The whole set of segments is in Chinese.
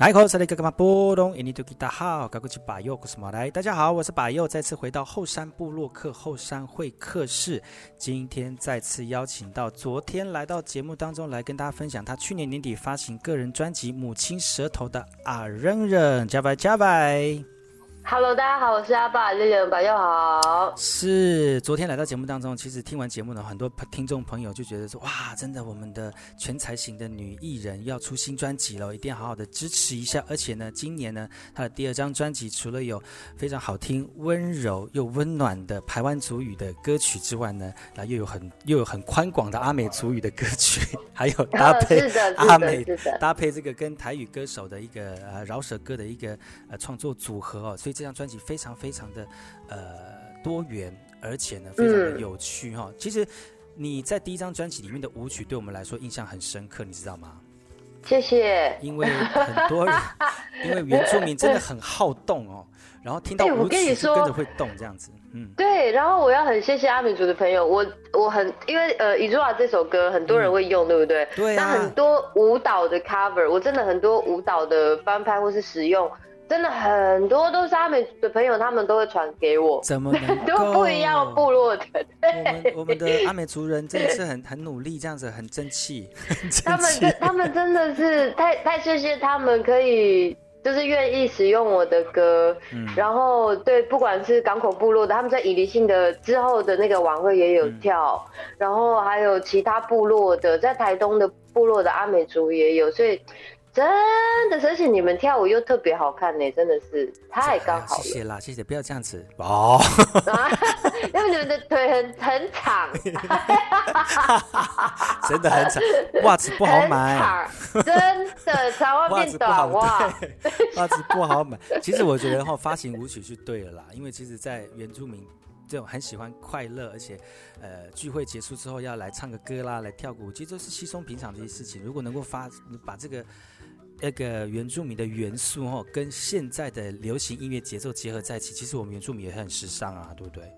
来口，再来个嘛？波动，印尼多吉达好，高古吉巴佑，古斯马来。大家好，我是巴佑，再次回到后山部落客后山会客室。今天再次邀请到昨天来到节目当中来跟大家分享他去年年底发行个人专辑《母亲舌头》的阿扔扔，加拜加拜。Hello，大家好，我是阿爸，日日拜又好。是昨天来到节目当中，其实听完节目呢，很多听众朋友就觉得说，哇，真的，我们的全才型的女艺人要出新专辑了，一定要好好的支持一下。而且呢，今年呢，她的第二张专辑除了有非常好听、温柔又温暖的台湾族语的歌曲之外呢，那又有很又有很宽广的阿美族语的歌曲，还有搭配 阿美搭配这个跟台语歌手的一个呃饶舌歌的一个呃创作组合哦，所以。这张专辑非常非常的呃多元，而且呢非常的有趣哈、哦。其实你在第一张专辑里面的舞曲对我们来说印象很深刻，你知道吗？谢谢。因为很多人，因为原住民真的很好动哦，然后听到舞曲就跟着会动这样子。嗯，对。然后我要很谢谢阿美族的朋友，我我很因为呃《伊祖瓦》这首歌很多人会用，嗯、对不对？对、啊。那很多舞蹈的 cover，我真的很多舞蹈的翻拍或是使用。真的很多都是阿美的朋友，他们都会传给我。怎么能都不一样部落的。对我们我们的阿美族人真的是很很努力，这样子很争气。他们真他们真的是太太谢谢他们，可以就是愿意使用我的歌。嗯、然后对，不管是港口部落的，他们在以离性的之后的那个晚会也有跳，嗯、然后还有其他部落的，在台东的部落的阿美族也有，所以。真的，而且你们跳舞又特别好看呢，真的是太刚好了。谢谢啦，谢谢，不要这样子 哦。因为你们的腿很很长，真的很长，袜子不好买。真的，长 袜变短袜，袜子不好买。其实我觉得哈，发行舞曲是对了啦，因为其实，在原住民这种很喜欢快乐，而且呃聚会结束之后要来唱个歌啦，来跳舞，其实都是稀松平常的一些事情。如果能够发把这个。那个原住民的元素哦，跟现在的流行音乐节奏结合在一起，其实我们原住民也很时尚啊，对不对？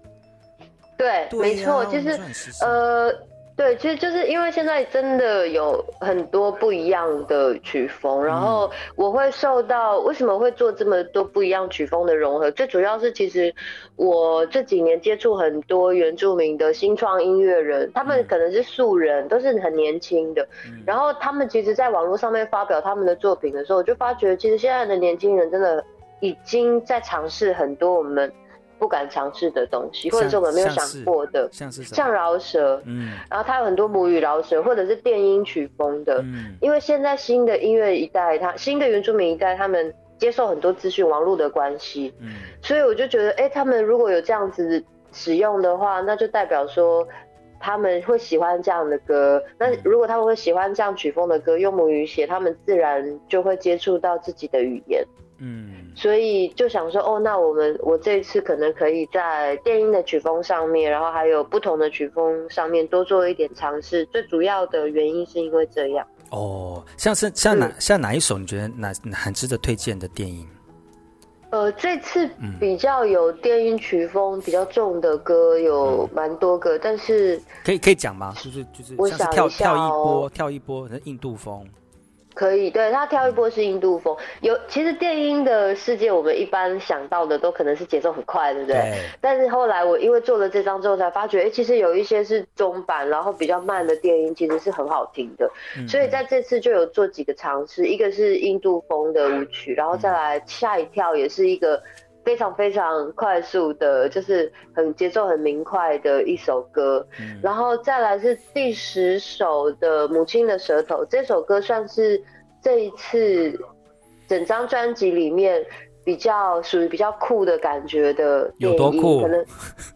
对，对啊、没错，就是呃。对，其实就是因为现在真的有很多不一样的曲风，然后我会受到为什么会做这么多不一样曲风的融合，最主要是其实我这几年接触很多原住民的新创音乐人，他们可能是素人，都是很年轻的，然后他们其实在网络上面发表他们的作品的时候，我就发觉其实现在的年轻人真的已经在尝试很多我们。不敢尝试的东西，或者是我们没有想过的，像是像饶舌，嗯，然后它有很多母语饶舌，或者是电音曲风的，嗯，因为现在新的音乐一代，他新的原住民一代，他们接受很多资讯网络的关系，嗯，所以我就觉得，哎、欸，他们如果有这样子使用的话，那就代表说他们会喜欢这样的歌。那如果他们会喜欢这样曲风的歌，用母语写，他们自然就会接触到自己的语言。嗯，所以就想说，哦，那我们我这一次可能可以在电音的曲风上面，然后还有不同的曲风上面多做一点尝试。最主要的原因是因为这样。哦，像是像哪、嗯、像哪一首你觉得哪很值得推荐的电音？呃，这次比较有电音曲风比较重的歌有蛮多个，嗯、但是可以可以讲吗？就是就是我想跳、哦、跳一波跳一波，那印度风。可以，对，他跳一波是印度风。有，其实电音的世界，我们一般想到的都可能是节奏很快，对不对？对。但是后来我因为做了这张之后，才发觉，哎、欸，其实有一些是中版，然后比较慢的电音，其实是很好听的。嗯、所以在这次就有做几个尝试，一个是印度风的舞曲，然后再来吓一跳，也是一个。非常非常快速的，就是很节奏很明快的一首歌，嗯、然后再来是第十首的《母亲的舌头》，这首歌算是这一次整张专辑里面。比较属于比较酷的感觉的有多酷？可能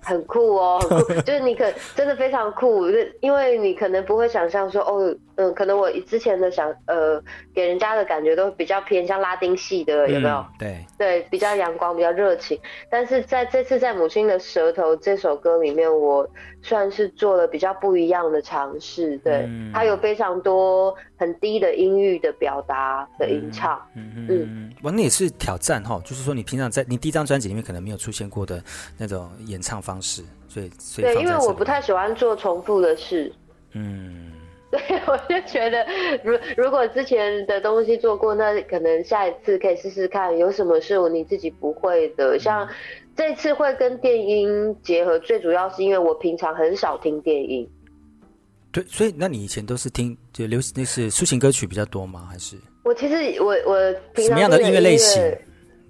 很酷哦，很酷，就是你可真的非常酷，因为你可能不会想象说哦，嗯，可能我之前的想呃给人家的感觉都比较偏向拉丁系的，有没有？嗯、对对，比较阳光，比较热情。但是在这次在《母亲的舌头》这首歌里面，我算是做了比较不一样的尝试。对，嗯、它有非常多很低的音域的表达的吟唱。嗯嗯嗯，我那也是挑战哈。就是说，你平常在你第一张专辑里面可能没有出现过的那种演唱方式，所以所以对，因为我不太喜欢做重复的事。嗯，对我就觉得，如如果之前的东西做过，那可能下一次可以试试看，有什么是我你自己不会的。像这次会跟电音结合，最主要是因为我平常很少听电音。对，所以那你以前都是听就流行那是抒情歌曲比较多吗？还是我其实我我平常什么样的音乐类型？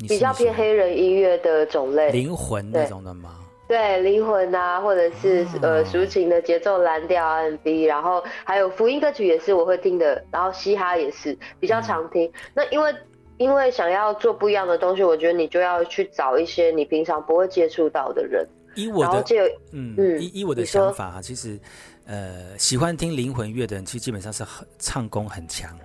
比较偏黑人音乐的种类，灵魂那种的吗？对，灵魂啊，或者是、哦、呃抒情的节奏蓝调 R&B，然后还有福音歌曲也是我会听的，然后嘻哈也是比较常听。嗯、那因为因为想要做不一样的东西，我觉得你就要去找一些你平常不会接触到的人。以我的就嗯嗯，以以我的想法啊，其实呃喜欢听灵魂乐的人，其实基本上是很唱功很强。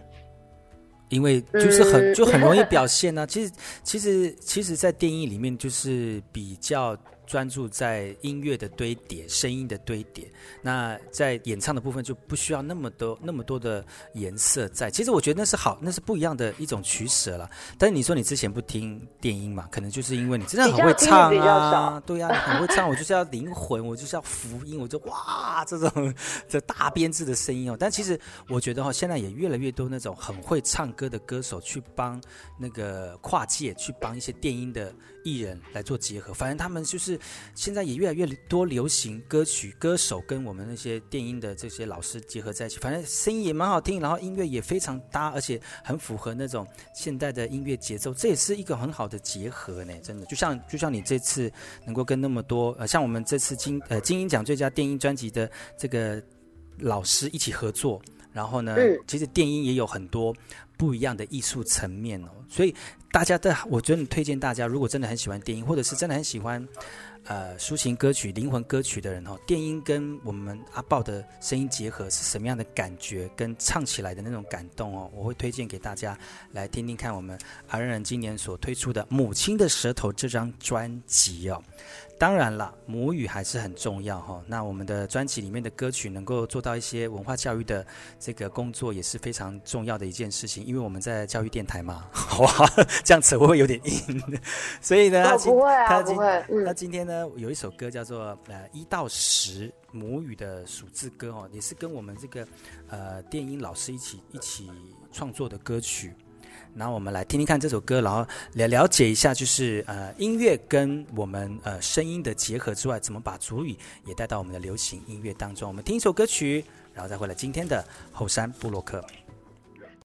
因为就是很就很容易表现呢、啊。其实其实其实，在电影里面就是比较。专注在音乐的堆叠、声音的堆叠，那在演唱的部分就不需要那么多、那么多的颜色在。其实我觉得那是好，那是不一样的一种取舍了。但是你说你之前不听电音嘛？可能就是因为你真的很会唱啊，对呀、啊，很会唱。我就是要灵魂，我就是要福音，我就哇，这种这大编制的声音哦。但其实我觉得哈，现在也越来越多那种很会唱歌的歌手去帮那个跨界，去帮一些电音的艺人来做结合。反正他们就是。现在也越来越多流行歌曲歌手跟我们那些电音的这些老师结合在一起，反正声音也蛮好听，然后音乐也非常搭，而且很符合那种现代的音乐节奏，这也是一个很好的结合呢。真的，就像就像你这次能够跟那么多呃，像我们这次金呃金音奖最佳电音专辑的这个老师一起合作，然后呢，其实电音也有很多不一样的艺术层面哦，所以大家的我觉得推荐大家，如果真的很喜欢电音，或者是真的很喜欢。呃，抒情歌曲、灵魂歌曲的人哦，电音跟我们阿豹的声音结合是什么样的感觉？跟唱起来的那种感动哦，我会推荐给大家来听听看。我们阿仁今年所推出的《母亲的舌头》这张专辑哦。当然了，母语还是很重要哈。那我们的专辑里面的歌曲能够做到一些文化教育的这个工作，也是非常重要的一件事情。因为我们在教育电台嘛，好啊，这样子会不会有点硬？所以呢，他不会啊，他不会。那今天呢，有一首歌叫做呃一到十母语的数字歌哦，也是跟我们这个呃电音老师一起一起创作的歌曲。然后我们来听听看这首歌，然后来了解一下，就是呃音乐跟我们呃声音的结合之外，怎么把主语也带到我们的流行音乐当中。我们听一首歌曲，然后再回来今天的后山布洛克。